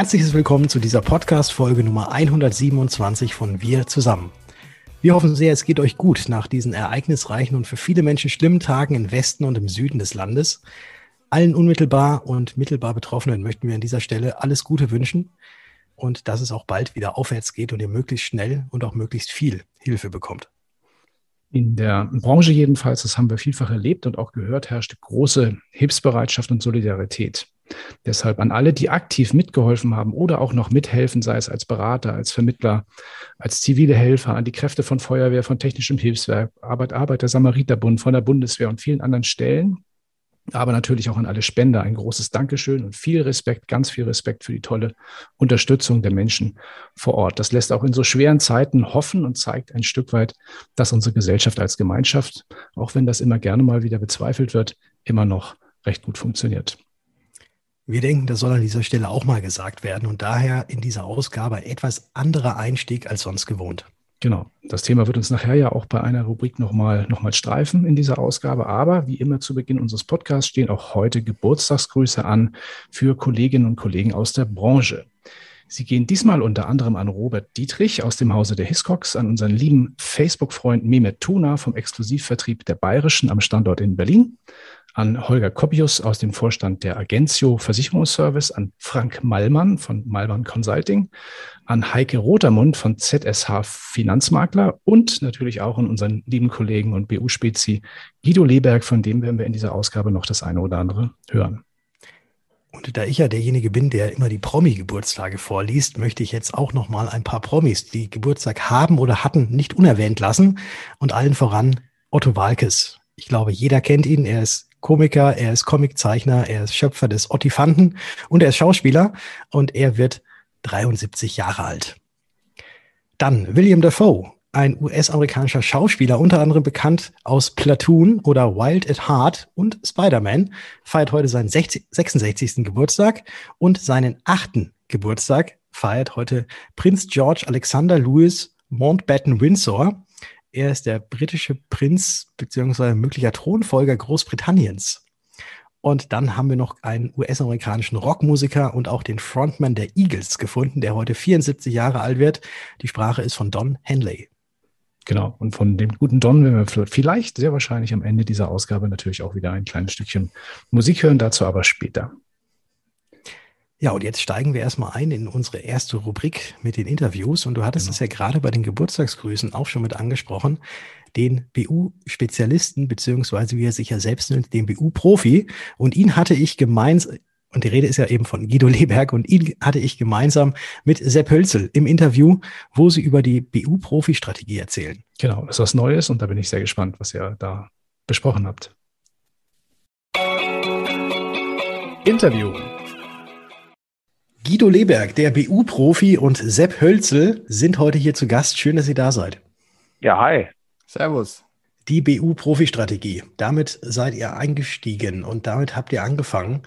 Herzliches Willkommen zu dieser Podcast-Folge Nummer 127 von Wir zusammen. Wir hoffen sehr, es geht euch gut nach diesen ereignisreichen und für viele Menschen schlimmen Tagen im Westen und im Süden des Landes. Allen unmittelbar und mittelbar Betroffenen möchten wir an dieser Stelle alles Gute wünschen und dass es auch bald wieder aufwärts geht und ihr möglichst schnell und auch möglichst viel Hilfe bekommt. In der Branche jedenfalls, das haben wir vielfach erlebt und auch gehört, herrscht große Hilfsbereitschaft und Solidarität. Deshalb an alle, die aktiv mitgeholfen haben oder auch noch mithelfen, sei es als Berater, als Vermittler, als zivile Helfer, an die Kräfte von Feuerwehr, von technischem Hilfswerk, Arbeit, Arbeiter, Samariterbund, von der Bundeswehr und vielen anderen Stellen. Aber natürlich auch an alle Spender ein großes Dankeschön und viel Respekt, ganz viel Respekt für die tolle Unterstützung der Menschen vor Ort. Das lässt auch in so schweren Zeiten hoffen und zeigt ein Stück weit, dass unsere Gesellschaft als Gemeinschaft, auch wenn das immer gerne mal wieder bezweifelt wird, immer noch recht gut funktioniert. Wir denken, das soll an dieser Stelle auch mal gesagt werden und daher in dieser Ausgabe ein etwas anderer Einstieg als sonst gewohnt. Genau. Das Thema wird uns nachher ja auch bei einer Rubrik nochmal noch mal streifen in dieser Ausgabe. Aber wie immer zu Beginn unseres Podcasts stehen auch heute Geburtstagsgrüße an für Kolleginnen und Kollegen aus der Branche. Sie gehen diesmal unter anderem an Robert Dietrich aus dem Hause der Hiscox, an unseren lieben Facebook-Freund Mehmet Tuna vom Exklusivvertrieb der Bayerischen am Standort in Berlin, an Holger Kopius aus dem Vorstand der Agentio Versicherungsservice, an Frank Mallmann von Mallmann Consulting, an Heike Rotermund von ZSH Finanzmakler und natürlich auch an unseren lieben Kollegen und BU-Spezi Guido Leberg, von dem werden wir in dieser Ausgabe noch das eine oder andere hören. Und da ich ja derjenige bin, der immer die Promi-Geburtstage vorliest, möchte ich jetzt auch noch mal ein paar Promis, die Geburtstag haben oder hatten, nicht unerwähnt lassen. Und allen voran Otto Walkes. Ich glaube, jeder kennt ihn. Er ist Komiker, er ist Comiczeichner, er ist Schöpfer des Ottifanten und er ist Schauspieler und er wird 73 Jahre alt. Dann William Dafoe, ein US-amerikanischer Schauspieler, unter anderem bekannt aus Platoon oder Wild at Heart und Spider-Man, feiert heute seinen 60, 66. Geburtstag und seinen achten Geburtstag feiert heute Prinz George Alexander Louis Mountbatten Windsor. Er ist der britische Prinz bzw. möglicher Thronfolger Großbritanniens. Und dann haben wir noch einen US-amerikanischen Rockmusiker und auch den Frontman der Eagles gefunden, der heute 74 Jahre alt wird. Die Sprache ist von Don Henley. Genau. Und von dem guten Don werden wir vielleicht sehr wahrscheinlich am Ende dieser Ausgabe natürlich auch wieder ein kleines Stückchen Musik hören, dazu aber später. Ja, und jetzt steigen wir erstmal ein in unsere erste Rubrik mit den Interviews. Und du hattest genau. es ja gerade bei den Geburtstagsgrüßen auch schon mit angesprochen. Den BU-Spezialisten, beziehungsweise wie er sich ja selbst nennt, den BU-Profi. Und ihn hatte ich gemeinsam, und die Rede ist ja eben von Guido Leberg, und ihn hatte ich gemeinsam mit Sepp Hölzel im Interview, wo sie über die BU-Profi-Strategie erzählen. Genau, das ist was Neues und da bin ich sehr gespannt, was ihr da besprochen habt. Interview. Guido Leberg, der BU-Profi und Sepp Hölzel sind heute hier zu Gast. Schön, dass ihr da seid. Ja, hi. Servus. Die BU-Profi-Strategie. Damit seid ihr eingestiegen und damit habt ihr angefangen.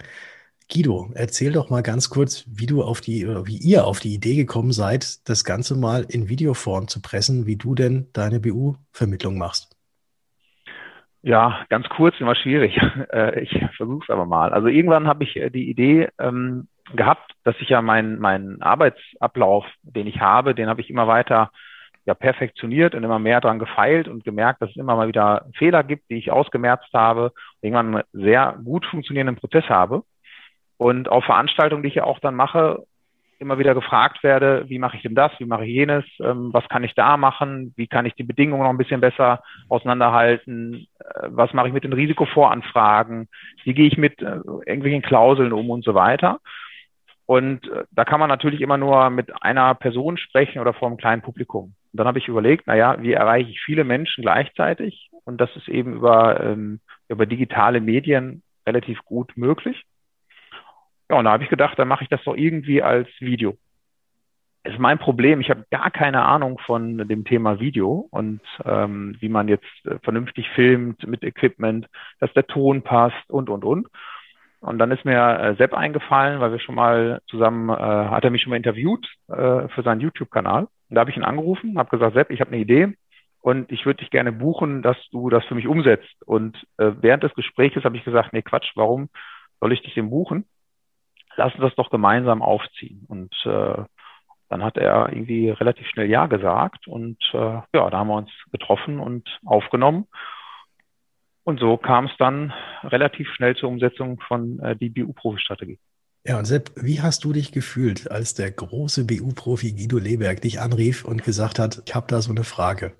Guido, erzähl doch mal ganz kurz, wie du auf die, wie ihr auf die Idee gekommen seid, das Ganze mal in Videoform zu pressen, wie du denn deine BU-Vermittlung machst. Ja, ganz kurz, immer schwierig. Äh, ich versuche es aber mal. Also irgendwann habe ich äh, die Idee ähm, gehabt, dass ich ja meinen meinen Arbeitsablauf, den ich habe, den habe ich immer weiter ja perfektioniert und immer mehr dran gefeilt und gemerkt, dass es immer mal wieder Fehler gibt, die ich ausgemerzt habe, irgendwann einen sehr gut funktionierenden Prozess habe. Und auf Veranstaltungen, die ich ja auch dann mache, immer wieder gefragt werde, wie mache ich denn das, wie mache ich jenes, ähm, was kann ich da machen, wie kann ich die Bedingungen noch ein bisschen besser auseinanderhalten, äh, was mache ich mit den Risikovoranfragen, wie gehe ich mit äh, irgendwelchen Klauseln um und so weiter. Und äh, da kann man natürlich immer nur mit einer Person sprechen oder vor einem kleinen Publikum. Und dann habe ich überlegt, naja, wie erreiche ich viele Menschen gleichzeitig? Und das ist eben über, ähm, über digitale Medien relativ gut möglich. Ja, und da habe ich gedacht, dann mache ich das doch irgendwie als Video. Das ist mein Problem. Ich habe gar keine Ahnung von dem Thema Video und ähm, wie man jetzt äh, vernünftig filmt mit Equipment, dass der Ton passt und, und, und. Und dann ist mir äh, Sepp eingefallen, weil wir schon mal zusammen, äh, hat er mich schon mal interviewt äh, für seinen YouTube-Kanal. Und da habe ich ihn angerufen, habe gesagt, Sepp, ich habe eine Idee und ich würde dich gerne buchen, dass du das für mich umsetzt. Und äh, während des Gesprächs habe ich gesagt, nee, Quatsch, warum soll ich dich denn buchen? lass uns das doch gemeinsam aufziehen. Und äh, dann hat er irgendwie relativ schnell Ja gesagt und äh, ja, da haben wir uns getroffen und aufgenommen. Und so kam es dann relativ schnell zur Umsetzung von äh, die BU-Profi-Strategie. Ja, und Sepp, wie hast du dich gefühlt, als der große BU-Profi Guido Leberg dich anrief und gesagt hat, ich habe da so eine Frage?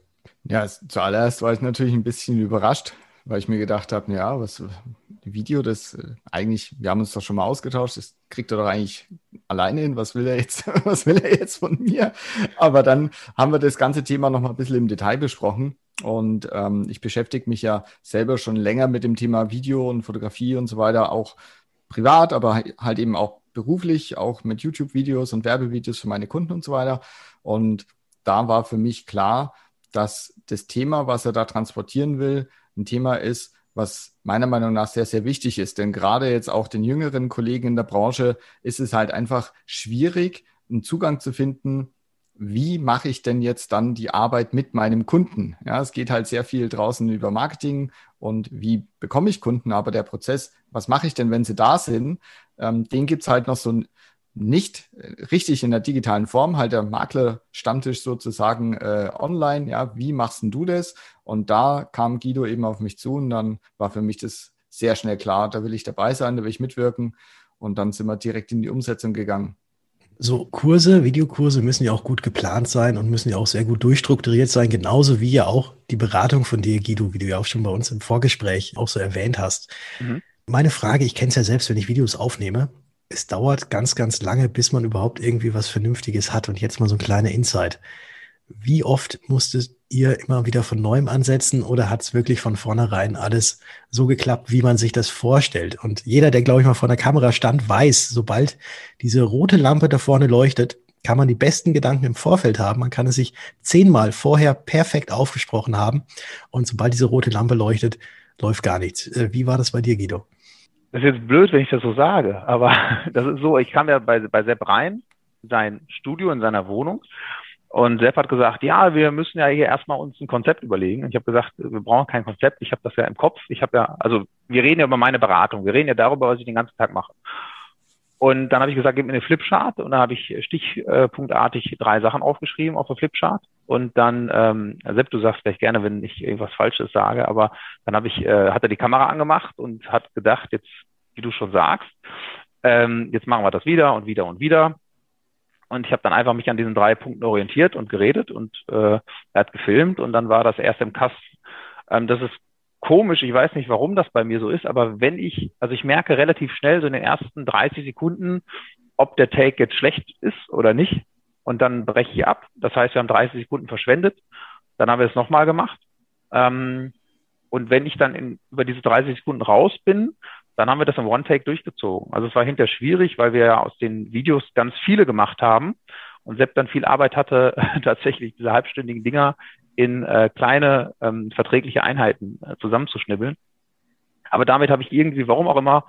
Ja, zuallererst war ich natürlich ein bisschen überrascht, weil ich mir gedacht habe, ja, was Video, das äh, eigentlich, wir haben uns doch schon mal ausgetauscht, das kriegt er doch eigentlich alleine hin, was will er jetzt, was will er jetzt von mir? Aber dann haben wir das ganze Thema noch mal ein bisschen im Detail besprochen und ähm, ich beschäftige mich ja selber schon länger mit dem Thema Video und Fotografie und so weiter, auch privat, aber halt eben auch beruflich, auch mit YouTube-Videos und Werbevideos für meine Kunden und so weiter. Und da war für mich klar, dass das Thema, was er da transportieren will, ein Thema ist, was meiner Meinung nach sehr, sehr wichtig ist. Denn gerade jetzt auch den jüngeren Kollegen in der Branche ist es halt einfach schwierig, einen Zugang zu finden, wie mache ich denn jetzt dann die Arbeit mit meinem Kunden? Ja, es geht halt sehr viel draußen über Marketing und wie bekomme ich Kunden, aber der Prozess, was mache ich denn, wenn sie da sind, ähm, den gibt's halt noch so nicht richtig in der digitalen Form, halt der Makler-Stammtisch sozusagen äh, online. Ja, wie machst denn du das? Und da kam Guido eben auf mich zu und dann war für mich das sehr schnell klar, da will ich dabei sein, da will ich mitwirken. Und dann sind wir direkt in die Umsetzung gegangen. So Kurse, Videokurse müssen ja auch gut geplant sein und müssen ja auch sehr gut durchstrukturiert sein, genauso wie ja auch die Beratung von dir, Guido, wie du ja auch schon bei uns im Vorgespräch auch so erwähnt hast. Mhm. Meine Frage, ich kenne es ja selbst, wenn ich Videos aufnehme, es dauert ganz, ganz lange, bis man überhaupt irgendwie was Vernünftiges hat. Und jetzt mal so ein kleiner Insight. Wie oft musstet ihr immer wieder von neuem ansetzen oder hat es wirklich von vornherein alles so geklappt, wie man sich das vorstellt? Und jeder, der, glaube ich, mal vor der Kamera stand, weiß, sobald diese rote Lampe da vorne leuchtet, kann man die besten Gedanken im Vorfeld haben. Man kann es sich zehnmal vorher perfekt aufgesprochen haben. Und sobald diese rote Lampe leuchtet, läuft gar nichts. Äh, wie war das bei dir, Guido? Das ist jetzt blöd, wenn ich das so sage, aber das ist so, ich kam ja bei, bei Sepp rein, sein Studio in seiner Wohnung und Sepp hat gesagt, ja, wir müssen ja hier erstmal uns ein Konzept überlegen. Und ich habe gesagt, wir brauchen kein Konzept, ich habe das ja im Kopf. Ich habe ja, also wir reden ja über meine Beratung, wir reden ja darüber, was ich den ganzen Tag mache. Und dann habe ich gesagt, gib mir eine Flipchart und dann habe ich stichpunktartig drei Sachen aufgeschrieben auf der Flipchart. Und dann, ähm, Sepp, du sagst vielleicht gerne, wenn ich irgendwas Falsches sage, aber dann habe ich, äh, hat er die Kamera angemacht und hat gedacht, jetzt, wie du schon sagst, ähm, jetzt machen wir das wieder und wieder und wieder. Und ich habe dann einfach mich an diesen drei Punkten orientiert und geredet und äh, er hat gefilmt und dann war das erst im Kasten. Ähm, das ist komisch, ich weiß nicht, warum das bei mir so ist, aber wenn ich, also ich merke relativ schnell so in den ersten 30 Sekunden, ob der Take jetzt schlecht ist oder nicht. Und dann breche ich ab. Das heißt, wir haben 30 Sekunden verschwendet. Dann haben wir es nochmal gemacht. Ähm, und wenn ich dann in, über diese 30 Sekunden raus bin, dann haben wir das im One-Take durchgezogen. Also es war hinterher schwierig, weil wir ja aus den Videos ganz viele gemacht haben und Sepp dann viel Arbeit hatte, tatsächlich diese halbstündigen Dinger in äh, kleine ähm, verträgliche Einheiten äh, zusammenzuschnibbeln. Aber damit habe ich irgendwie, warum auch immer,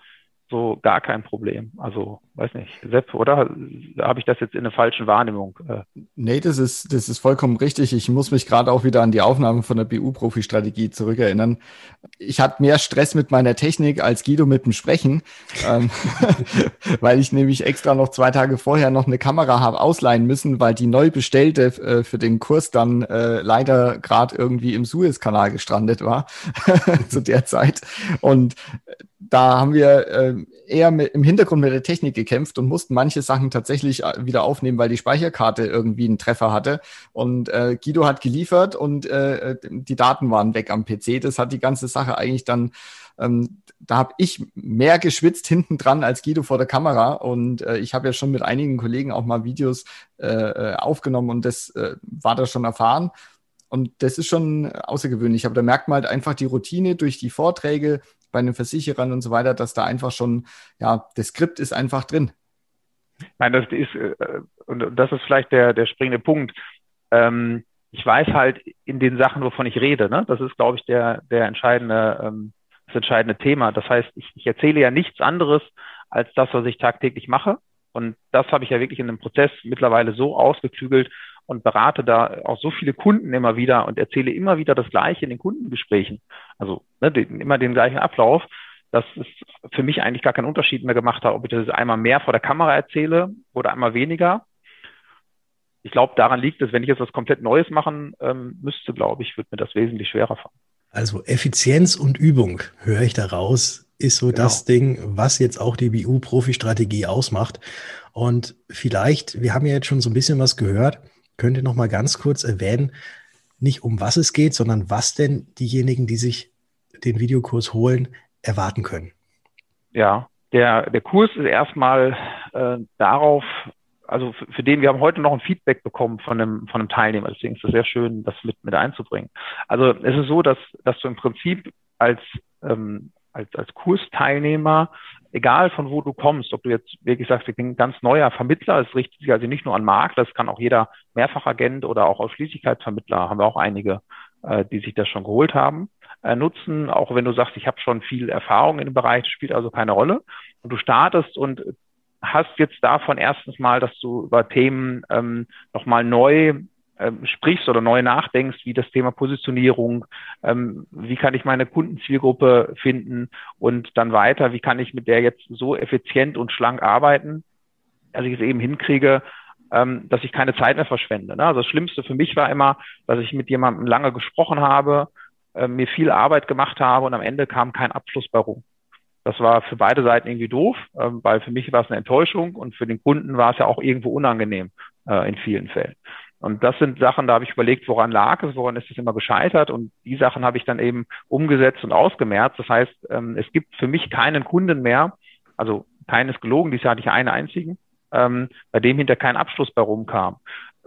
so gar kein Problem. Also, weiß nicht, Sepp, oder? Habe ich das jetzt in einer falschen Wahrnehmung? Äh? Nee, das ist, das ist vollkommen richtig. Ich muss mich gerade auch wieder an die Aufnahme von der BU-Profi-Strategie zurückerinnern. Ich hatte mehr Stress mit meiner Technik als Guido mit dem Sprechen, ähm, weil ich nämlich extra noch zwei Tage vorher noch eine Kamera habe ausleihen müssen, weil die neu bestellte äh, für den Kurs dann äh, leider gerade irgendwie im Suezkanal gestrandet war zu der Zeit. Und da haben wir äh, eher mit, im Hintergrund mit der Technik gekämpft und mussten manche Sachen tatsächlich äh, wieder aufnehmen, weil die Speicherkarte irgendwie einen Treffer hatte. Und äh, Guido hat geliefert und äh, die Daten waren weg am PC. Das hat die ganze Sache eigentlich dann, ähm, da habe ich mehr geschwitzt hinten dran als Guido vor der Kamera. Und äh, ich habe ja schon mit einigen Kollegen auch mal Videos äh, äh aufgenommen und das äh, war da schon erfahren. Und das ist schon außergewöhnlich. Aber da merkt man halt einfach die Routine durch die Vorträge, bei den Versicherern und so weiter, dass da einfach schon, ja, das Skript ist einfach drin. Nein, das ist, äh, und das ist vielleicht der, der springende Punkt. Ähm, ich weiß halt in den Sachen, wovon ich rede, ne? das ist, glaube ich, der, der entscheidende, ähm, das entscheidende Thema. Das heißt, ich, ich erzähle ja nichts anderes als das, was ich tagtäglich mache. Und das habe ich ja wirklich in dem Prozess mittlerweile so ausgeklügelt, und berate da auch so viele Kunden immer wieder und erzähle immer wieder das Gleiche in den Kundengesprächen. Also ne, den, immer den gleichen Ablauf, dass es für mich eigentlich gar keinen Unterschied mehr gemacht hat, ob ich das einmal mehr vor der Kamera erzähle oder einmal weniger. Ich glaube, daran liegt es, wenn ich jetzt was komplett Neues machen ähm, müsste, glaube ich, würde mir das wesentlich schwerer fallen. Also Effizienz und Übung, höre ich daraus, ist so genau. das Ding, was jetzt auch die BU-Profi-Strategie ausmacht. Und vielleicht, wir haben ja jetzt schon so ein bisschen was gehört, könnt ihr noch mal ganz kurz erwähnen, nicht um was es geht, sondern was denn diejenigen, die sich den Videokurs holen, erwarten können. Ja, der, der Kurs ist erstmal äh, darauf, also für, für, den, wir haben heute noch ein Feedback bekommen von einem, von einem Teilnehmer, deswegen ist es sehr schön, das mit, mit einzubringen. Also es ist so, dass, dass du im Prinzip als, ähm, als, als Kursteilnehmer, egal von wo du kommst, ob du jetzt wirklich sagst, ich bin ein ganz neuer Vermittler, es richtet sich also nicht nur an Markt, das kann auch jeder Mehrfachagent oder auch Ausschließlichkeitsvermittler, haben wir auch einige, äh, die sich das schon geholt haben, äh, nutzen, auch wenn du sagst, ich habe schon viel Erfahrung in dem Bereich, spielt also keine Rolle. Und du startest und hast jetzt davon erstens mal, dass du über Themen ähm, nochmal neu ähm, sprichst oder neu nachdenkst, wie das Thema Positionierung, ähm, wie kann ich meine Kundenzielgruppe finden und dann weiter, wie kann ich mit der jetzt so effizient und schlank arbeiten, dass ich es eben hinkriege, ähm, dass ich keine Zeit mehr verschwende. Ne? Also das Schlimmste für mich war immer, dass ich mit jemandem lange gesprochen habe, äh, mir viel Arbeit gemacht habe und am Ende kam kein Abschluss bei rum. Das war für beide Seiten irgendwie doof, äh, weil für mich war es eine Enttäuschung und für den Kunden war es ja auch irgendwo unangenehm äh, in vielen Fällen. Und das sind Sachen, da habe ich überlegt, woran lag es, woran ist es immer gescheitert. Und die Sachen habe ich dann eben umgesetzt und ausgemerzt. Das heißt, ähm, es gibt für mich keinen Kunden mehr, also keines gelogen, Jahr hatte ich einen einzigen, ähm, bei dem hinter kein Abschluss bei rumkam.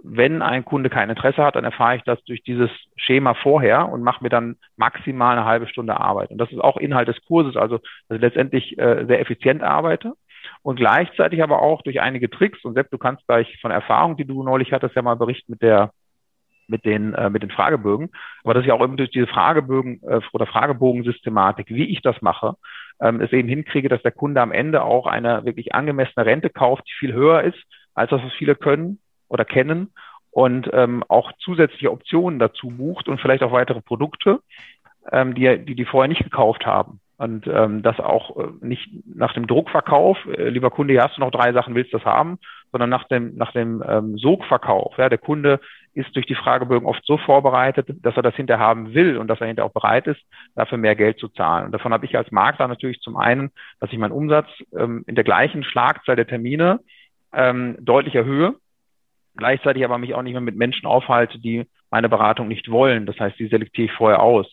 Wenn ein Kunde kein Interesse hat, dann erfahre ich das durch dieses Schema vorher und mache mir dann maximal eine halbe Stunde Arbeit. Und das ist auch Inhalt des Kurses, also dass ich letztendlich äh, sehr effizient arbeite und gleichzeitig aber auch durch einige Tricks. Und Sepp, du kannst gleich von Erfahrung, die du neulich hattest, ja mal berichten mit der mit den äh, mit den Fragebögen. Aber das ist ja auch eben durch diese Fragebögen äh, oder Fragebogensystematik, wie ich das mache, ähm, es eben hinkriege, dass der Kunde am Ende auch eine wirklich angemessene Rente kauft, die viel höher ist, als das, was viele können oder kennen und ähm, auch zusätzliche Optionen dazu bucht und vielleicht auch weitere Produkte, ähm, die, die die vorher nicht gekauft haben. Und ähm, das auch äh, nicht nach dem Druckverkauf, äh, lieber Kunde, hier hast du noch drei Sachen, willst du das haben, sondern nach dem, nach dem ähm, Sogverkauf. Ja, der Kunde ist durch die Fragebögen oft so vorbereitet, dass er das hinterher haben will und dass er hinterher auch bereit ist, dafür mehr Geld zu zahlen. Und davon habe ich als Makler natürlich zum einen, dass ich meinen Umsatz ähm, in der gleichen Schlagzahl der Termine ähm, deutlich erhöhe, gleichzeitig aber mich auch nicht mehr mit Menschen aufhalte, die meine Beratung nicht wollen. Das heißt, die selektiere ich vorher aus.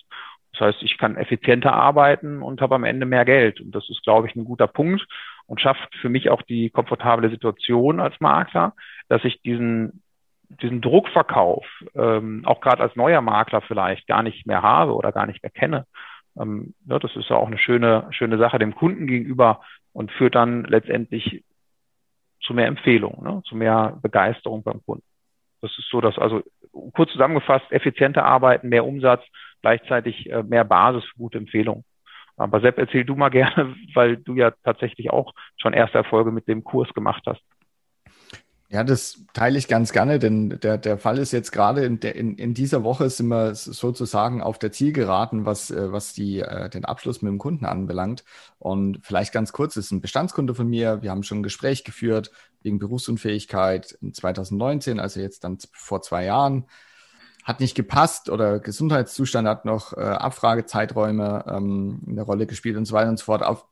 Das heißt, ich kann effizienter arbeiten und habe am Ende mehr Geld. Und das ist, glaube ich, ein guter Punkt und schafft für mich auch die komfortable Situation als Makler, dass ich diesen, diesen Druckverkauf, ähm, auch gerade als neuer Makler vielleicht gar nicht mehr habe oder gar nicht mehr kenne. Ähm, ja, das ist ja auch eine schöne, schöne Sache dem Kunden gegenüber und führt dann letztendlich zu mehr Empfehlungen, ne, zu mehr Begeisterung beim Kunden. Das ist so, dass also kurz zusammengefasst effizienter arbeiten, mehr Umsatz, gleichzeitig äh, mehr Basis für gute Empfehlungen. Aber Sepp, erzähl du mal gerne, weil du ja tatsächlich auch schon erste Erfolge mit dem Kurs gemacht hast. Ja, das teile ich ganz gerne, denn der, der Fall ist jetzt gerade in, der, in, in dieser Woche sind wir sozusagen auf der Zielgeraden, was, äh, was die, äh, den Abschluss mit dem Kunden anbelangt. Und vielleicht ganz kurz, ist ein Bestandskunde von mir. Wir haben schon ein Gespräch geführt wegen Berufsunfähigkeit in 2019, also jetzt dann vor zwei Jahren hat nicht gepasst oder Gesundheitszustand hat noch äh, Abfragezeiträume ähm, eine Rolle gespielt und so weiter und so fort. Auf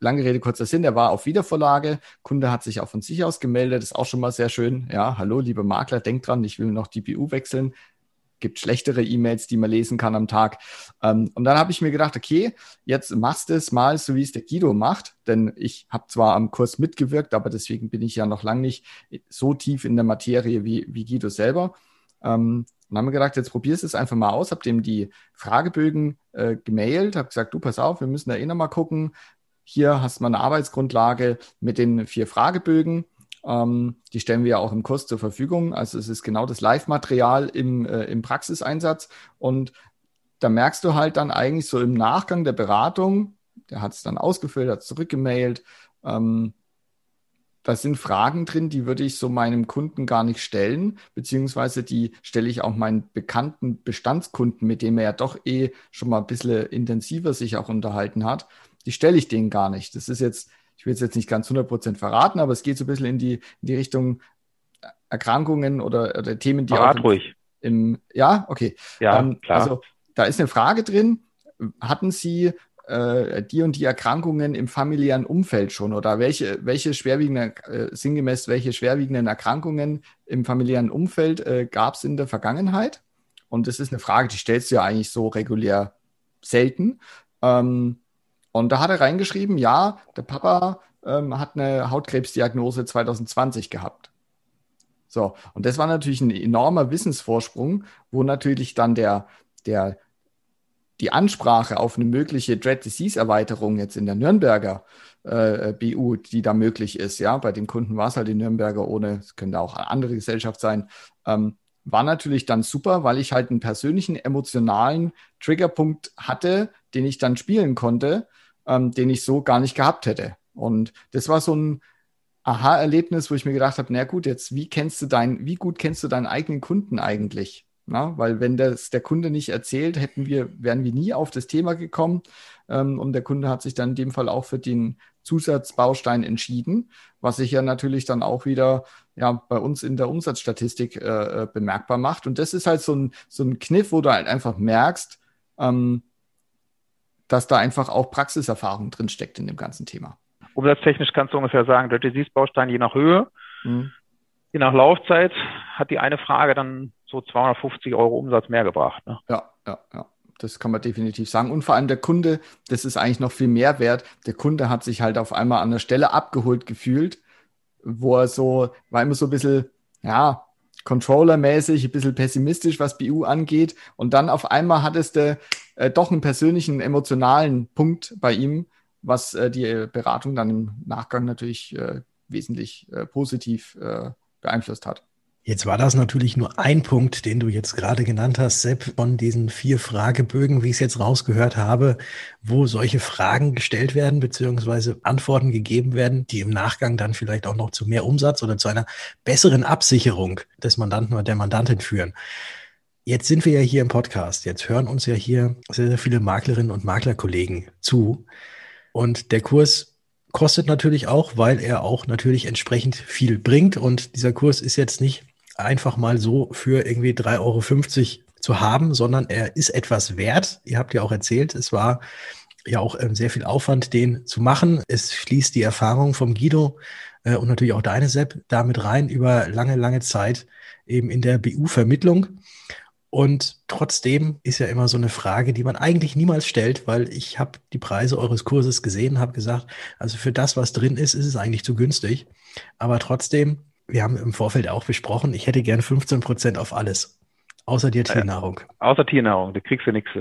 lange Rede, kurzer Sinn, der war auf Wiedervorlage. Kunde hat sich auch von sich aus gemeldet, ist auch schon mal sehr schön. Ja, hallo, liebe Makler, denkt dran, ich will noch DPU wechseln. Gibt schlechtere E-Mails, die man lesen kann am Tag. Ähm, und dann habe ich mir gedacht, okay, jetzt machst du es mal so, wie es der Guido macht. Denn ich habe zwar am Kurs mitgewirkt, aber deswegen bin ich ja noch lange nicht so tief in der Materie wie, wie Guido selber. Ähm, und haben wir gedacht, jetzt probierst du es einfach mal aus, hab dem die Fragebögen äh, gemailt, hab gesagt, du pass auf, wir müssen da eh nochmal gucken. Hier hast mal eine Arbeitsgrundlage mit den vier Fragebögen. Ähm, die stellen wir ja auch im Kurs zur Verfügung. Also es ist genau das Live-Material im, äh, im Praxiseinsatz. Und da merkst du halt dann eigentlich so im Nachgang der Beratung, der hat es dann ausgefüllt, hat es zurückgemailt, ähm, da sind Fragen drin, die würde ich so meinem Kunden gar nicht stellen, beziehungsweise die stelle ich auch meinen bekannten Bestandskunden, mit dem er ja doch eh schon mal ein bisschen intensiver sich auch unterhalten hat, die stelle ich denen gar nicht. Das ist jetzt, ich will es jetzt nicht ganz 100% verraten, aber es geht so ein bisschen in die, in die Richtung Erkrankungen oder, oder Themen, die Verrat auch ruhig. Im, ja, okay. Ja, ähm, klar. Also da ist eine Frage drin. Hatten Sie äh, die und die Erkrankungen im familiären Umfeld schon oder welche, welche schwerwiegenden, äh, sinngemäß, welche schwerwiegenden Erkrankungen im familiären Umfeld äh, gab es in der Vergangenheit? Und das ist eine Frage, die stellst du ja eigentlich so regulär selten. Ähm, und da hat er reingeschrieben, ja, der Papa ähm, hat eine Hautkrebsdiagnose 2020 gehabt. So, und das war natürlich ein enormer Wissensvorsprung, wo natürlich dann der, der, die Ansprache auf eine mögliche Dread Disease Erweiterung jetzt in der Nürnberger äh, BU, die da möglich ist, ja, bei den Kunden war es halt die Nürnberger ohne, es könnte auch eine andere Gesellschaft sein, ähm, war natürlich dann super, weil ich halt einen persönlichen emotionalen Triggerpunkt hatte, den ich dann spielen konnte, ähm, den ich so gar nicht gehabt hätte. Und das war so ein Aha-Erlebnis, wo ich mir gedacht habe, na gut, jetzt wie kennst du dein, wie gut kennst du deinen eigenen Kunden eigentlich? Na, weil wenn das der Kunde nicht erzählt, hätten wir, wären wir nie auf das Thema gekommen. Ähm, und der Kunde hat sich dann in dem Fall auch für den Zusatzbaustein entschieden, was sich ja natürlich dann auch wieder ja, bei uns in der Umsatzstatistik äh, äh, bemerkbar macht. Und das ist halt so ein, so ein Kniff, wo du halt einfach merkst, ähm, dass da einfach auch Praxiserfahrung drinsteckt in dem ganzen Thema. Umsatztechnisch kannst du ungefähr sagen, der Disease-Baustein je nach Höhe, mhm. je nach Laufzeit hat die eine Frage dann so 250 Euro Umsatz mehr gebracht. Ne? Ja, ja, ja. Das kann man definitiv sagen. Und vor allem der Kunde, das ist eigentlich noch viel mehr wert. Der Kunde hat sich halt auf einmal an der Stelle abgeholt gefühlt, wo er so, war immer so ein bisschen, ja, Controller-mäßig, ein bisschen pessimistisch, was BU angeht. Und dann auf einmal hat es der, äh, doch einen persönlichen, emotionalen Punkt bei ihm, was äh, die Beratung dann im Nachgang natürlich äh, wesentlich äh, positiv äh, beeinflusst hat. Jetzt war das natürlich nur ein Punkt, den du jetzt gerade genannt hast, Sepp, von diesen vier Fragebögen, wie ich es jetzt rausgehört habe, wo solche Fragen gestellt werden, beziehungsweise Antworten gegeben werden, die im Nachgang dann vielleicht auch noch zu mehr Umsatz oder zu einer besseren Absicherung des Mandanten oder der Mandantin führen. Jetzt sind wir ja hier im Podcast. Jetzt hören uns ja hier sehr, sehr viele Maklerinnen und Maklerkollegen zu. Und der Kurs kostet natürlich auch, weil er auch natürlich entsprechend viel bringt. Und dieser Kurs ist jetzt nicht einfach mal so für irgendwie 3,50 Euro zu haben, sondern er ist etwas wert. Ihr habt ja auch erzählt, es war ja auch ähm, sehr viel Aufwand, den zu machen. Es fließt die Erfahrung vom Guido äh, und natürlich auch deine Sepp damit rein über lange, lange Zeit eben in der BU-Vermittlung. Und trotzdem ist ja immer so eine Frage, die man eigentlich niemals stellt, weil ich habe die Preise eures Kurses gesehen, habe gesagt, also für das, was drin ist, ist es eigentlich zu günstig. Aber trotzdem wir haben im Vorfeld auch besprochen, ich hätte gern 15 Prozent auf alles. Außer dir Tiernahrung. Äh, außer Tiernahrung, da kriegst du nichts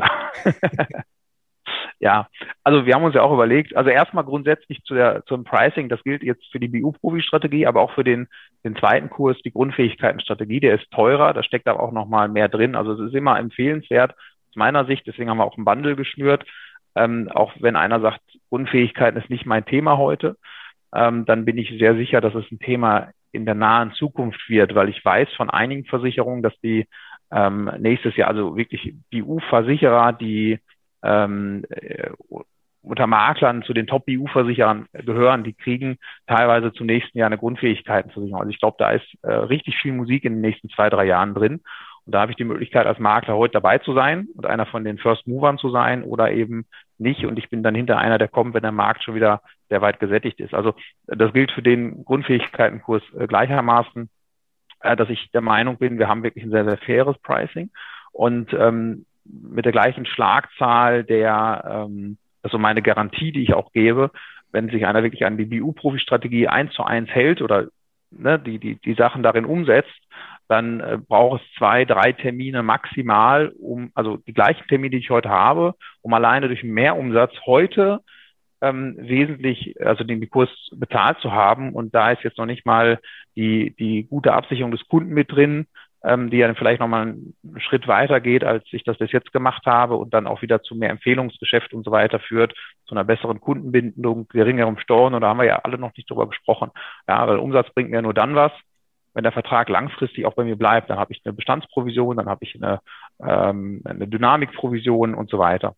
ja, also wir haben uns ja auch überlegt, also erstmal grundsätzlich zu der, zum Pricing, das gilt jetzt für die BU-Profi-Strategie, aber auch für den, den zweiten Kurs, die Grundfähigkeiten-Strategie, der ist teurer, da steckt aber auch nochmal mehr drin. Also es ist immer empfehlenswert aus meiner Sicht, deswegen haben wir auch ein Bundle geschnürt, ähm, auch wenn einer sagt, Grundfähigkeiten ist nicht mein Thema heute, ähm, dann bin ich sehr sicher, dass es ein Thema in der nahen Zukunft wird, weil ich weiß von einigen Versicherungen, dass die ähm, nächstes Jahr, also wirklich BU-Versicherer, die ähm, äh, unter Maklern zu den Top-BU-Versicherern gehören, die kriegen teilweise zum nächsten Jahr eine Grundfähigkeitenversicherung. Also ich glaube, da ist äh, richtig viel Musik in den nächsten zwei, drei Jahren drin. Und da habe ich die Möglichkeit, als Makler heute dabei zu sein und einer von den First Movern zu sein oder eben nicht. Und ich bin dann hinter einer, der kommt, wenn der Markt schon wieder sehr weit gesättigt ist. Also das gilt für den Grundfähigkeitenkurs äh, gleichermaßen, äh, dass ich der Meinung bin, wir haben wirklich ein sehr, sehr faires Pricing. Und ähm, mit der gleichen Schlagzahl der, ähm, also meine Garantie, die ich auch gebe, wenn sich einer wirklich an die BU-Profi-Strategie eins zu eins hält oder ne, die, die, die Sachen darin umsetzt, dann äh, braucht es zwei, drei Termine maximal, um, also die gleichen Termine, die ich heute habe, um alleine durch Mehrumsatz heute ähm, wesentlich, also den Kurs bezahlt zu haben. Und da ist jetzt noch nicht mal die, die gute Absicherung des Kunden mit drin, ähm, die ja vielleicht nochmal einen Schritt weiter geht, als ich das bis jetzt gemacht habe und dann auch wieder zu mehr Empfehlungsgeschäft und so weiter führt, zu einer besseren Kundenbindung, geringerem Steuern. Und da haben wir ja alle noch nicht drüber gesprochen. Ja, weil Umsatz bringt mir nur dann was, wenn der Vertrag langfristig auch bei mir bleibt. Dann habe ich eine Bestandsprovision, dann habe ich eine, ähm, eine Dynamikprovision und so weiter.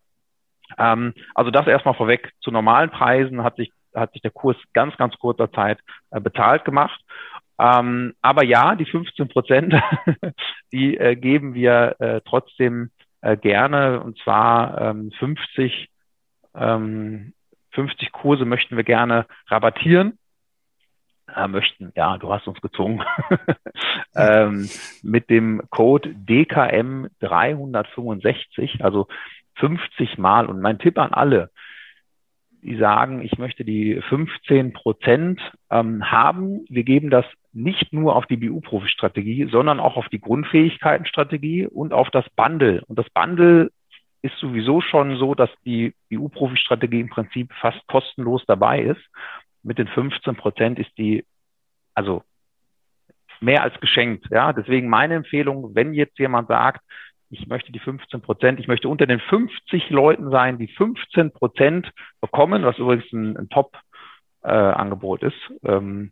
Ähm, also das erstmal vorweg. Zu normalen Preisen hat sich hat sich der Kurs ganz, ganz kurzer Zeit äh, bezahlt gemacht. Ähm, aber ja, die 15 Prozent, die äh, geben wir äh, trotzdem äh, gerne. Und zwar ähm, 50, ähm, 50 Kurse möchten wir gerne rabattieren. Äh, möchten, ja, du hast uns gezwungen. ähm, mit dem Code DKM 365, also 50 Mal. Und mein Tipp an alle, die sagen, ich möchte die 15 Prozent ähm, haben. Wir geben das nicht nur auf die BU-Profi-Strategie, sondern auch auf die Grundfähigkeiten-Strategie und auf das Bundle. Und das Bundle ist sowieso schon so, dass die BU-Profi-Strategie im Prinzip fast kostenlos dabei ist. Mit den 15 Prozent ist die, also mehr als geschenkt. Ja, deswegen meine Empfehlung, wenn jetzt jemand sagt, ich möchte die 15 Prozent, ich möchte unter den 50 Leuten sein, die 15 Prozent bekommen, was übrigens ein, ein Top-Angebot äh, ist, ähm,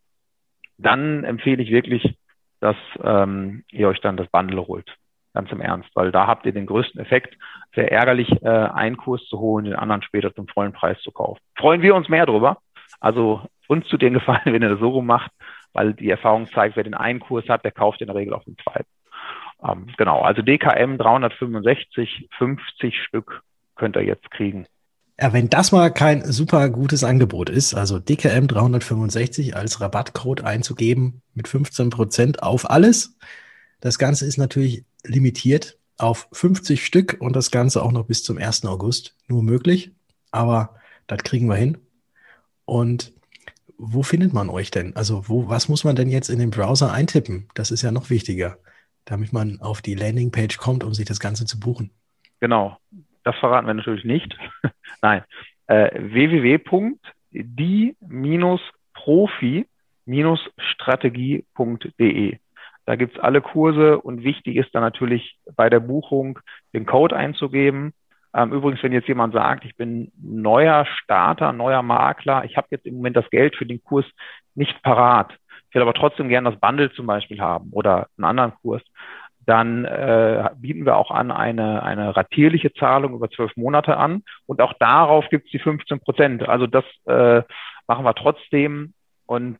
dann empfehle ich wirklich, dass ähm, ihr euch dann das Bundle holt. Ganz im Ernst, weil da habt ihr den größten Effekt. Sehr ärgerlich, äh, einen Kurs zu holen, den anderen später zum vollen Preis zu kaufen. Freuen wir uns mehr drüber. Also uns tut den Gefallen, wenn ihr das so rum macht, weil die Erfahrung zeigt, wer den einen Kurs hat, der kauft in der Regel auch den zweiten. Ähm, genau, also DKM 365, 50 Stück könnt ihr jetzt kriegen. Ja, wenn das mal kein super gutes Angebot ist, also DKM 365 als Rabattcode einzugeben mit 15 Prozent auf alles. Das Ganze ist natürlich limitiert auf 50 Stück und das Ganze auch noch bis zum 1. August nur möglich. Aber das kriegen wir hin. Und wo findet man euch denn? Also wo, was muss man denn jetzt in den Browser eintippen? Das ist ja noch wichtiger damit man auf die Landingpage kommt, um sich das Ganze zu buchen. Genau, das verraten wir natürlich nicht. Nein, äh, www.die-profi-strategie.de. Da gibt's alle Kurse und wichtig ist dann natürlich bei der Buchung den Code einzugeben. Ähm, übrigens, wenn jetzt jemand sagt, ich bin neuer Starter, neuer Makler, ich habe jetzt im Moment das Geld für den Kurs nicht parat, will aber trotzdem gerne das Bundle zum Beispiel haben oder einen anderen Kurs, dann äh, bieten wir auch an eine, eine ratierliche Zahlung über zwölf Monate an und auch darauf gibt es die 15 Prozent. Also das äh, machen wir trotzdem und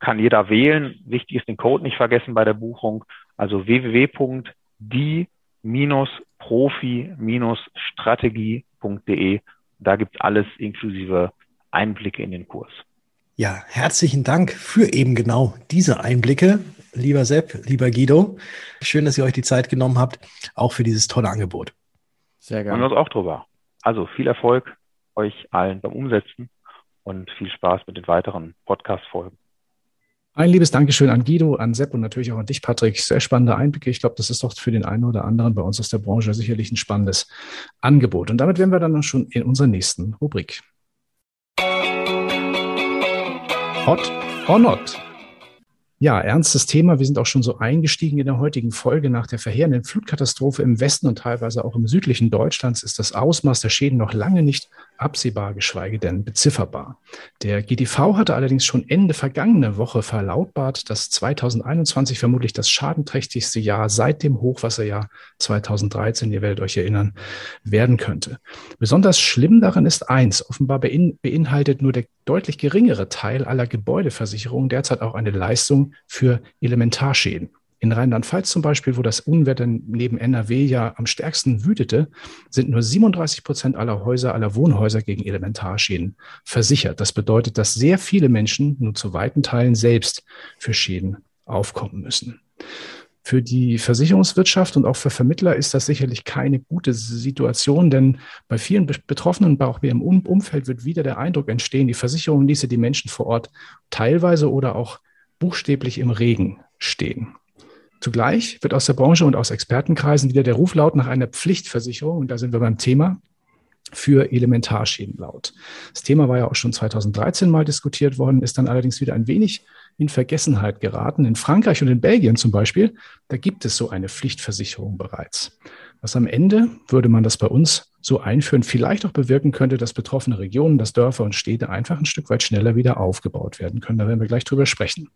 kann jeder wählen. Wichtig ist den Code nicht vergessen bei der Buchung. Also www.die-profi-strategie.de. Da gibt's alles inklusive Einblicke in den Kurs. Ja, herzlichen Dank für eben genau diese Einblicke, lieber Sepp, lieber Guido. Schön, dass ihr euch die Zeit genommen habt, auch für dieses tolle Angebot. Sehr gerne. Und uns auch drüber. Also viel Erfolg euch allen beim Umsetzen und viel Spaß mit den weiteren Podcast-Folgen. Ein liebes Dankeschön an Guido, an Sepp und natürlich auch an dich, Patrick. Sehr spannende Einblicke. Ich glaube, das ist doch für den einen oder anderen bei uns aus der Branche sicherlich ein spannendes Angebot. Und damit wären wir dann schon in unserer nächsten Rubrik. Hot or not? Ja, ernstes Thema. Wir sind auch schon so eingestiegen in der heutigen Folge. Nach der verheerenden Flutkatastrophe im Westen und teilweise auch im südlichen Deutschlands ist das Ausmaß der Schäden noch lange nicht absehbar, geschweige denn bezifferbar. Der GDV hatte allerdings schon Ende vergangene Woche verlautbart, dass 2021 vermutlich das schadenträchtigste Jahr seit dem Hochwasserjahr 2013, ihr werdet euch erinnern, werden könnte. Besonders schlimm daran ist eins, offenbar beinhaltet nur der deutlich geringere Teil aller Gebäudeversicherungen derzeit auch eine Leistung für Elementarschäden. In Rheinland-Pfalz zum Beispiel, wo das Unwetter neben NRW ja am stärksten wütete, sind nur 37 Prozent aller Häuser, aller Wohnhäuser gegen Elementarschäden versichert. Das bedeutet, dass sehr viele Menschen nur zu weiten Teilen selbst für Schäden aufkommen müssen. Für die Versicherungswirtschaft und auch für Vermittler ist das sicherlich keine gute Situation, denn bei vielen Betroffenen, auch im Umfeld, wird wieder der Eindruck entstehen, die Versicherung ließe die Menschen vor Ort teilweise oder auch buchstäblich im Regen stehen. Zugleich wird aus der Branche und aus Expertenkreisen wieder der Ruf laut nach einer Pflichtversicherung, und da sind wir beim Thema, für Elementarschäden laut. Das Thema war ja auch schon 2013 mal diskutiert worden, ist dann allerdings wieder ein wenig in Vergessenheit geraten. In Frankreich und in Belgien zum Beispiel, da gibt es so eine Pflichtversicherung bereits. Was am Ende, würde man das bei uns so einführen, vielleicht auch bewirken könnte, dass betroffene Regionen, dass Dörfer und Städte einfach ein Stück weit schneller wieder aufgebaut werden können. Da werden wir gleich drüber sprechen.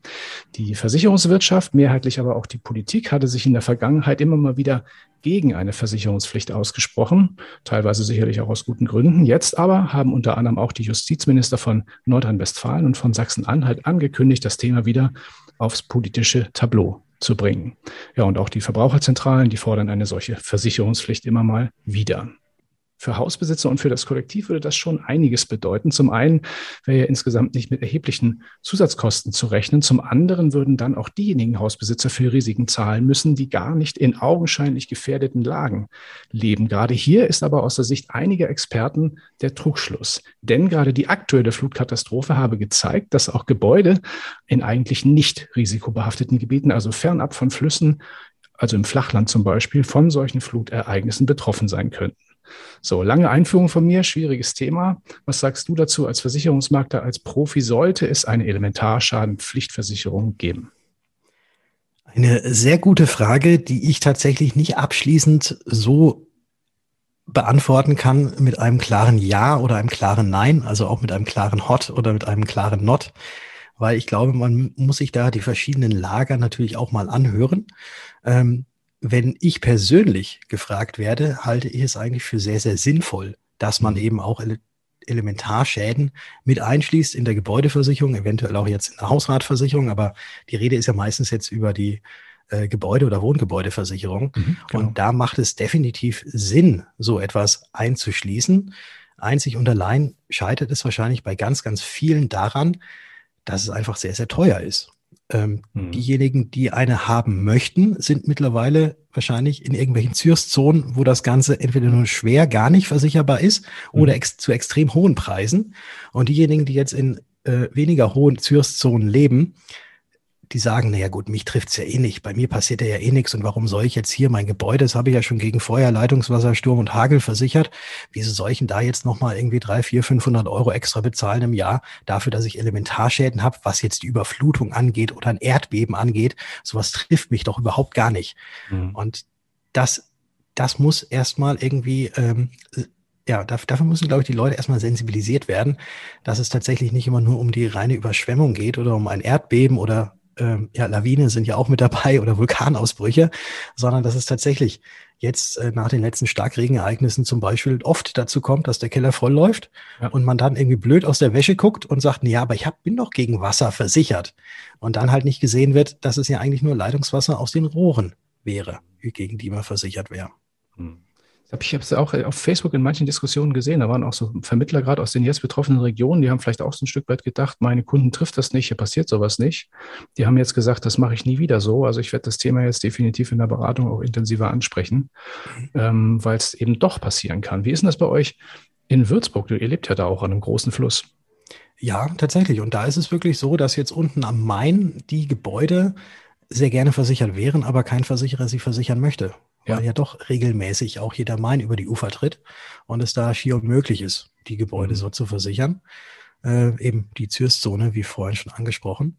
Die Versicherungswirtschaft, mehrheitlich aber auch die Politik, hatte sich in der Vergangenheit immer mal wieder gegen eine Versicherungspflicht ausgesprochen, teilweise sicherlich auch aus guten Gründen. Jetzt aber haben unter anderem auch die Justizminister von Nordrhein-Westfalen und von Sachsen-Anhalt angekündigt, das Thema wieder aufs politische Tableau zu bringen. Ja, und auch die Verbraucherzentralen, die fordern eine solche Versicherungspflicht immer mal wieder für Hausbesitzer und für das Kollektiv würde das schon einiges bedeuten. Zum einen wäre ja insgesamt nicht mit erheblichen Zusatzkosten zu rechnen. Zum anderen würden dann auch diejenigen Hausbesitzer für Risiken zahlen müssen, die gar nicht in augenscheinlich gefährdeten Lagen leben. Gerade hier ist aber aus der Sicht einiger Experten der Trugschluss. Denn gerade die aktuelle Flutkatastrophe habe gezeigt, dass auch Gebäude in eigentlich nicht risikobehafteten Gebieten, also fernab von Flüssen, also im Flachland zum Beispiel, von solchen Flutereignissen betroffen sein könnten. So, lange Einführung von mir, schwieriges Thema. Was sagst du dazu als Versicherungsmakler, als Profi? Sollte es eine Elementarschadenpflichtversicherung geben? Eine sehr gute Frage, die ich tatsächlich nicht abschließend so beantworten kann mit einem klaren Ja oder einem klaren Nein, also auch mit einem klaren Hot oder mit einem klaren Not, weil ich glaube, man muss sich da die verschiedenen Lager natürlich auch mal anhören. Ähm, wenn ich persönlich gefragt werde, halte ich es eigentlich für sehr, sehr sinnvoll, dass man mhm. eben auch Ele Elementarschäden mit einschließt in der Gebäudeversicherung, eventuell auch jetzt in der Hausratversicherung, aber die Rede ist ja meistens jetzt über die äh, Gebäude- oder Wohngebäudeversicherung. Mhm, genau. Und da macht es definitiv Sinn, so etwas einzuschließen. Einzig und allein scheitert es wahrscheinlich bei ganz, ganz vielen daran, dass es einfach sehr, sehr teuer ist. Ähm, mhm. Diejenigen, die eine haben möchten, sind mittlerweile wahrscheinlich in irgendwelchen Zürszonen, wo das Ganze entweder nur schwer gar nicht versicherbar ist mhm. oder ex zu extrem hohen Preisen. Und diejenigen, die jetzt in äh, weniger hohen Zürszonen leben, die sagen, naja gut, mich trifft's ja eh nicht, bei mir passiert ja eh nichts und warum soll ich jetzt hier mein Gebäude, das habe ich ja schon gegen Feuer, Leitungswasser, Sturm und Hagel versichert, wieso soll ich denn da jetzt nochmal irgendwie drei, vier, 500 Euro extra bezahlen im Jahr dafür, dass ich Elementarschäden habe, was jetzt die Überflutung angeht oder ein Erdbeben angeht, sowas trifft mich doch überhaupt gar nicht. Mhm. Und das, das muss erstmal irgendwie ähm, ja, dafür müssen, glaube ich, die Leute erstmal sensibilisiert werden, dass es tatsächlich nicht immer nur um die reine Überschwemmung geht oder um ein Erdbeben oder ähm, ja, Lawinen sind ja auch mit dabei oder Vulkanausbrüche, sondern dass es tatsächlich jetzt äh, nach den letzten Starkregenereignissen zum Beispiel oft dazu kommt, dass der Keller voll läuft ja. und man dann irgendwie blöd aus der Wäsche guckt und sagt, ja, aber ich hab, bin doch gegen Wasser versichert. Und dann halt nicht gesehen wird, dass es ja eigentlich nur Leitungswasser aus den Rohren wäre, gegen die man versichert wäre. Hm. Ich habe es auch äh, auf Facebook in manchen Diskussionen gesehen. Da waren auch so Vermittler gerade aus den jetzt betroffenen Regionen, die haben vielleicht auch so ein Stück weit gedacht, meine Kunden trifft das nicht, hier passiert sowas nicht. Die haben jetzt gesagt, das mache ich nie wieder so. Also ich werde das Thema jetzt definitiv in der Beratung auch intensiver ansprechen, mhm. ähm, weil es eben doch passieren kann. Wie ist denn das bei euch in Würzburg? Ihr lebt ja da auch an einem großen Fluss. Ja, tatsächlich. Und da ist es wirklich so, dass jetzt unten am Main die Gebäude sehr gerne versichert wären, aber kein Versicherer sie versichern möchte ja. weil ja doch regelmäßig auch jeder Main über die Ufer tritt und es da schier unmöglich ist, die Gebäude mhm. so zu versichern. Äh, eben die Zürszone, wie vorhin schon angesprochen.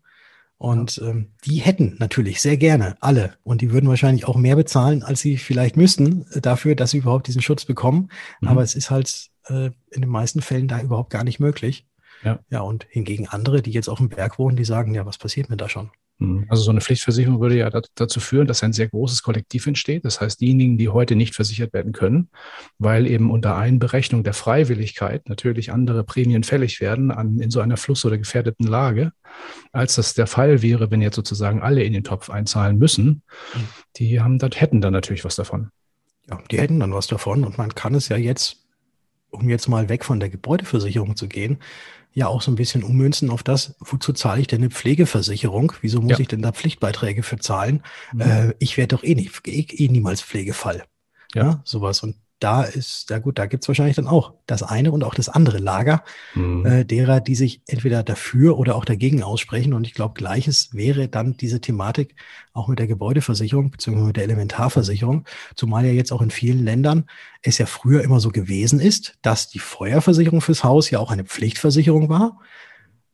Und ja. ähm, die hätten natürlich sehr gerne alle. Und die würden wahrscheinlich auch mehr bezahlen, als sie vielleicht müssten, äh, dafür, dass sie überhaupt diesen Schutz bekommen. Mhm. Aber es ist halt äh, in den meisten Fällen da überhaupt gar nicht möglich. Ja. ja, und hingegen andere, die jetzt auf dem Berg wohnen, die sagen, ja, was passiert mir da schon? Mhm. Also so eine Pflichtversicherung würde ja dazu führen, dass ein sehr großes Kollektiv entsteht. Das heißt, diejenigen, die heute nicht versichert werden können, weil eben unter Einberechnung der Freiwilligkeit natürlich andere Prämien fällig werden an, in so einer fluss- oder gefährdeten Lage, als das der Fall wäre, wenn jetzt sozusagen alle in den Topf einzahlen müssen. Mhm. Die haben, das hätten dann natürlich was davon. Ja, die hätten dann was davon und man kann es ja jetzt, um jetzt mal weg von der Gebäudeversicherung zu gehen, ja auch so ein bisschen ummünzen auf das, wozu zahle ich denn eine Pflegeversicherung? Wieso muss ja. ich denn da Pflichtbeiträge für zahlen? Mhm. Äh, ich werde doch eh, nicht, eh, eh niemals Pflegefall. Ja. ja. sowas. Und da ist, ja gut, da gibt's wahrscheinlich dann auch das eine und auch das andere Lager mhm. äh, derer, die sich entweder dafür oder auch dagegen aussprechen. Und ich glaube, gleiches wäre dann diese Thematik auch mit der Gebäudeversicherung beziehungsweise mit der Elementarversicherung, zumal ja jetzt auch in vielen Ländern es ja früher immer so gewesen ist, dass die Feuerversicherung fürs Haus ja auch eine Pflichtversicherung war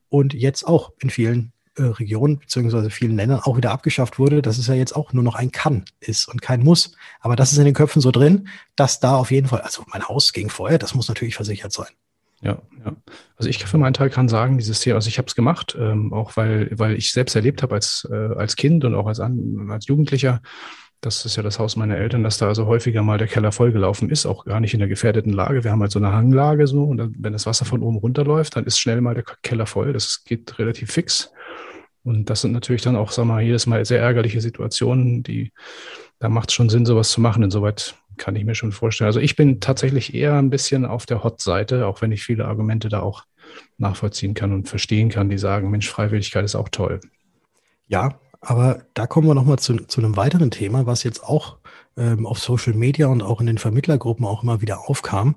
und jetzt auch in vielen äh, Regionen beziehungsweise vielen Ländern auch wieder abgeschafft wurde, dass es ja jetzt auch nur noch ein Kann ist und kein Muss. Aber das ist in den Köpfen so drin, dass da auf jeden Fall, also mein Haus ging vorher, das muss natürlich versichert sein. Ja, ja. Also ich für meinen Teil kann sagen, dieses Thema, also ich habe es gemacht, ähm, auch weil, weil ich selbst erlebt habe als, äh, als Kind und auch als, als Jugendlicher, das ist ja das Haus meiner Eltern, dass da also häufiger mal der Keller vollgelaufen ist, auch gar nicht in der gefährdeten Lage. Wir haben halt so eine Hanglage so und dann, wenn das Wasser von oben runterläuft, dann ist schnell mal der Keller voll. Das geht relativ fix. Und das sind natürlich dann auch, sagen wir mal, jedes Mal sehr ärgerliche Situationen, die, da macht es schon Sinn, sowas zu machen. Insoweit kann ich mir schon vorstellen. Also ich bin tatsächlich eher ein bisschen auf der Hot-Seite, auch wenn ich viele Argumente da auch nachvollziehen kann und verstehen kann, die sagen, Mensch, Freiwilligkeit ist auch toll. Ja, aber da kommen wir nochmal zu, zu einem weiteren Thema, was jetzt auch ähm, auf Social Media und auch in den Vermittlergruppen auch immer wieder aufkam,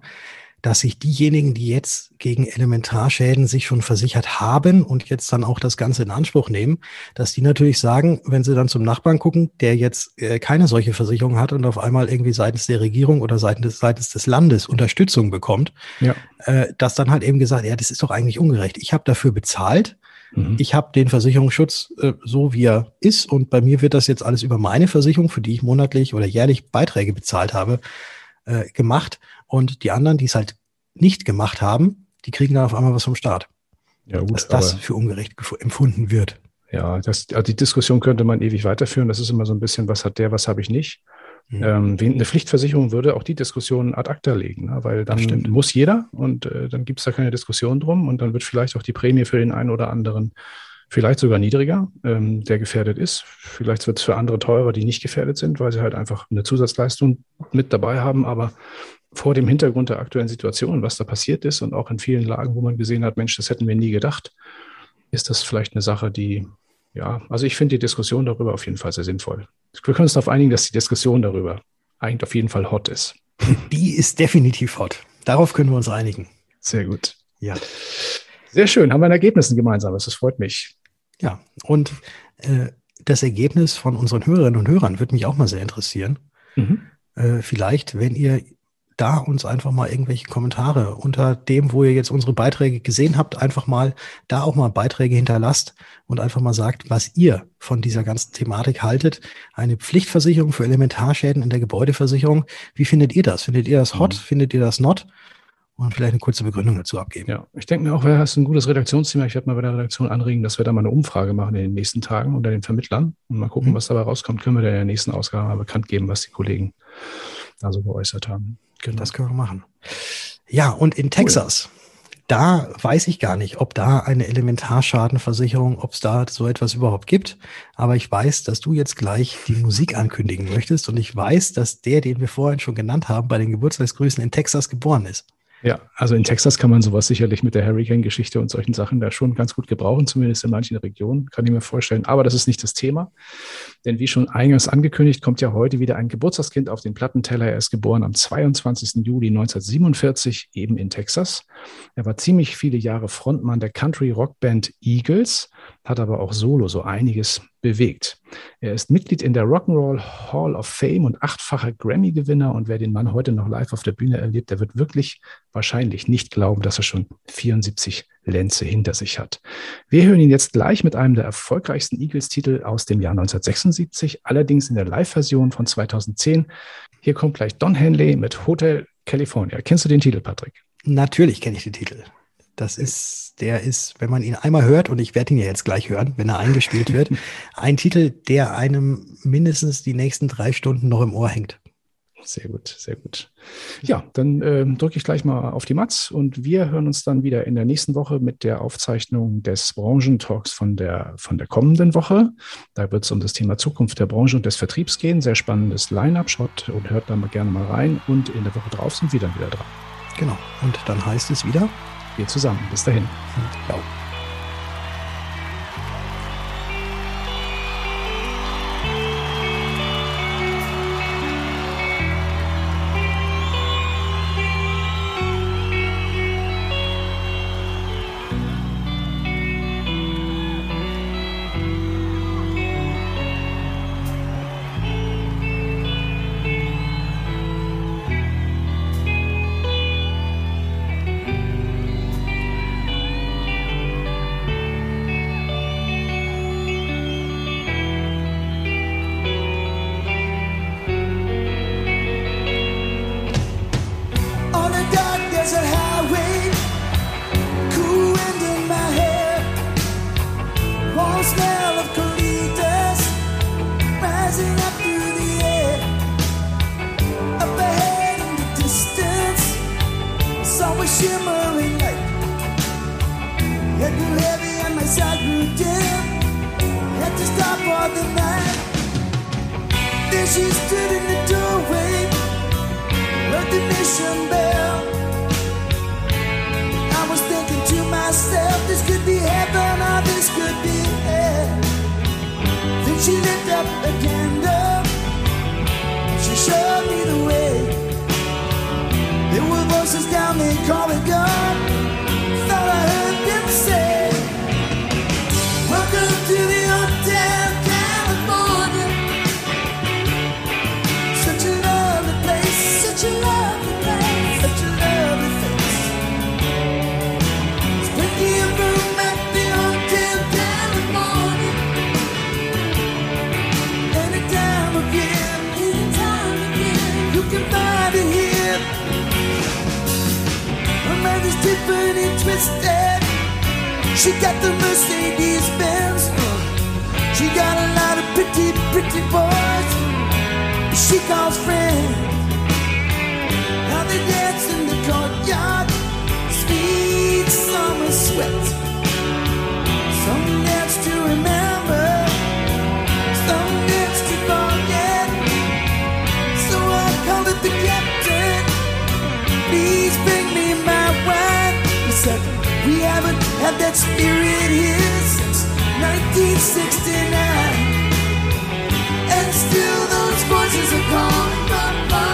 dass sich diejenigen, die jetzt gegen Elementarschäden sich schon versichert haben und jetzt dann auch das Ganze in Anspruch nehmen, dass die natürlich sagen, wenn sie dann zum Nachbarn gucken, der jetzt äh, keine solche Versicherung hat und auf einmal irgendwie seitens der Regierung oder seitens des, seitens des Landes Unterstützung bekommt, ja. äh, dass dann halt eben gesagt, ja, das ist doch eigentlich ungerecht. Ich habe dafür bezahlt, Mhm. Ich habe den Versicherungsschutz äh, so, wie er ist und bei mir wird das jetzt alles über meine Versicherung, für die ich monatlich oder jährlich Beiträge bezahlt habe, äh, gemacht. Und die anderen, die es halt nicht gemacht haben, die kriegen dann auf einmal was vom Staat. Ja, gut, dass das für ungerecht empfunden wird. Ja, das, also die Diskussion könnte man ewig weiterführen. Das ist immer so ein bisschen, was hat der, was habe ich nicht. Mhm. Ähm, eine Pflichtversicherung würde auch die Diskussion ad acta legen, ne? weil dann muss jeder und äh, dann gibt es da keine Diskussion drum und dann wird vielleicht auch die Prämie für den einen oder anderen vielleicht sogar niedriger, ähm, der gefährdet ist. Vielleicht wird es für andere teurer, die nicht gefährdet sind, weil sie halt einfach eine Zusatzleistung mit dabei haben. Aber vor dem Hintergrund der aktuellen Situation, was da passiert ist und auch in vielen Lagen, wo man gesehen hat, Mensch, das hätten wir nie gedacht, ist das vielleicht eine Sache, die ja, also ich finde die Diskussion darüber auf jeden Fall sehr sinnvoll. Wir können uns darauf einigen, dass die Diskussion darüber eigentlich auf jeden Fall hot ist. Die ist definitiv hot. Darauf können wir uns einigen. Sehr gut. Ja. Sehr schön. Haben wir ein Ergebnis ein gemeinsames. Das freut mich. Ja, und äh, das Ergebnis von unseren Hörerinnen und Hörern würde mich auch mal sehr interessieren. Mhm. Äh, vielleicht, wenn ihr da uns einfach mal irgendwelche Kommentare unter dem, wo ihr jetzt unsere Beiträge gesehen habt, einfach mal da auch mal Beiträge hinterlasst und einfach mal sagt, was ihr von dieser ganzen Thematik haltet. Eine Pflichtversicherung für Elementarschäden in der Gebäudeversicherung. Wie findet ihr das? Findet ihr das hot? Mhm. Findet ihr das not? Und vielleicht eine kurze Begründung dazu abgeben. Ja, ich denke mir auch, das ist ein gutes Redaktionsthema. Ich werde mal bei der Redaktion anregen, dass wir da mal eine Umfrage machen in den nächsten Tagen unter den Vermittlern und mal gucken, mhm. was dabei rauskommt. Können wir in der nächsten Ausgabe mal bekannt geben, was die Kollegen da so geäußert haben. Genau. Das können wir machen. Ja, und in Texas, cool. da weiß ich gar nicht, ob da eine Elementarschadenversicherung, ob es da so etwas überhaupt gibt. Aber ich weiß, dass du jetzt gleich die Musik ankündigen möchtest. Und ich weiß, dass der, den wir vorhin schon genannt haben, bei den Geburtstagsgrüßen in Texas geboren ist. Ja, also in Texas kann man sowas sicherlich mit der Hurricane-Geschichte und solchen Sachen da schon ganz gut gebrauchen, zumindest in manchen Regionen, kann ich mir vorstellen. Aber das ist nicht das Thema. Denn wie schon eingangs angekündigt, kommt ja heute wieder ein Geburtstagskind auf den Plattenteller. Er ist geboren am 22. Juli 1947, eben in Texas. Er war ziemlich viele Jahre Frontmann der Country-Rock-Band Eagles, hat aber auch solo so einiges bewegt. Er ist Mitglied in der Rock'n'Roll Hall of Fame und achtfacher Grammy-Gewinner. Und wer den Mann heute noch live auf der Bühne erlebt, der wird wirklich wahrscheinlich nicht glauben, dass er schon 74 Lenze hinter sich hat. Wir hören ihn jetzt gleich mit einem der erfolgreichsten Eagles-Titel aus dem Jahr 1976, allerdings in der Live-Version von 2010. Hier kommt gleich Don Henley mit Hotel California. Kennst du den Titel, Patrick? Natürlich kenne ich den Titel. Das ist, der ist, wenn man ihn einmal hört, und ich werde ihn ja jetzt gleich hören, wenn er eingespielt wird, ein Titel, der einem mindestens die nächsten drei Stunden noch im Ohr hängt. Sehr gut, sehr gut. Ja, dann äh, drücke ich gleich mal auf die Matz und wir hören uns dann wieder in der nächsten Woche mit der Aufzeichnung des Branchentalks von der, von der kommenden Woche. Da wird es um das Thema Zukunft der Branche und des Vertriebs gehen. Sehr spannendes Line-up. Schaut und hört da mal gerne mal rein und in der Woche drauf sind wir dann wieder dran. Genau. Und dann heißt es wieder, wir zusammen. Bis dahin. Ciao. tipping and twisted. She got the Mercedes Benz. She got a lot of pretty, pretty boys. She calls friends. How they dance in the courtyard. Sweet summer sweat. haven't had that spirit here since 1969. And still those voices are calling my mind.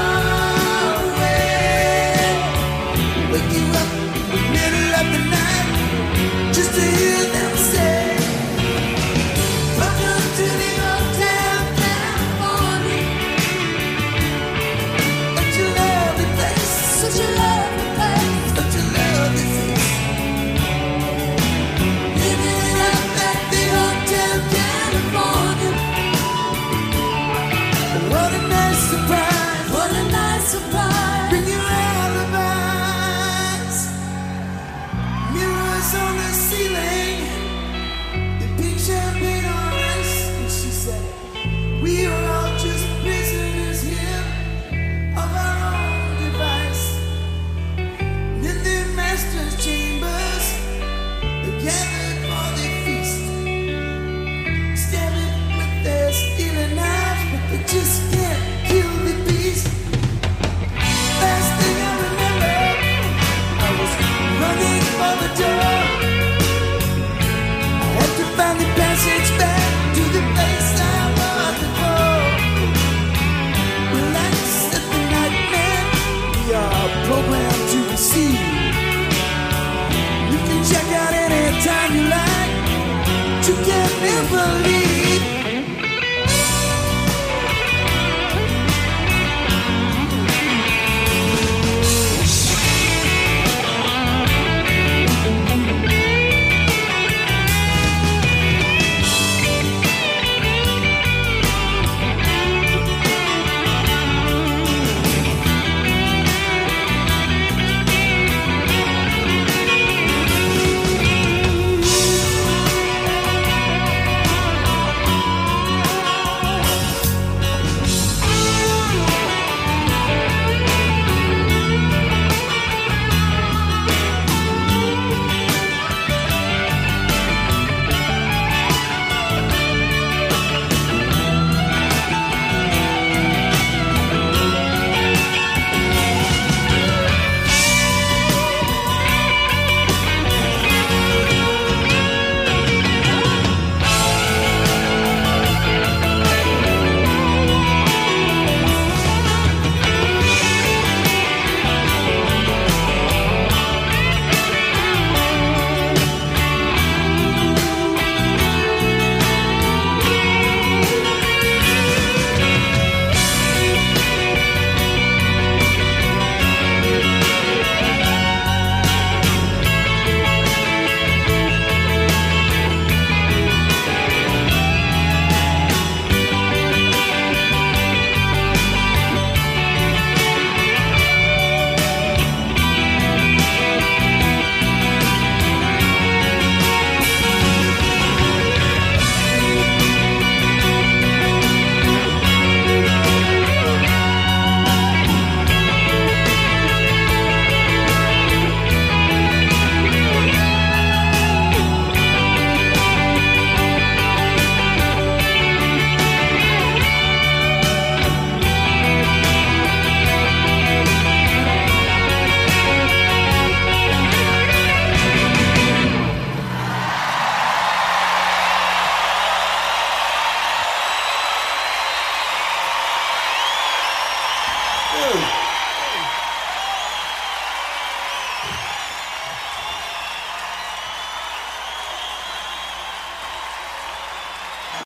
never.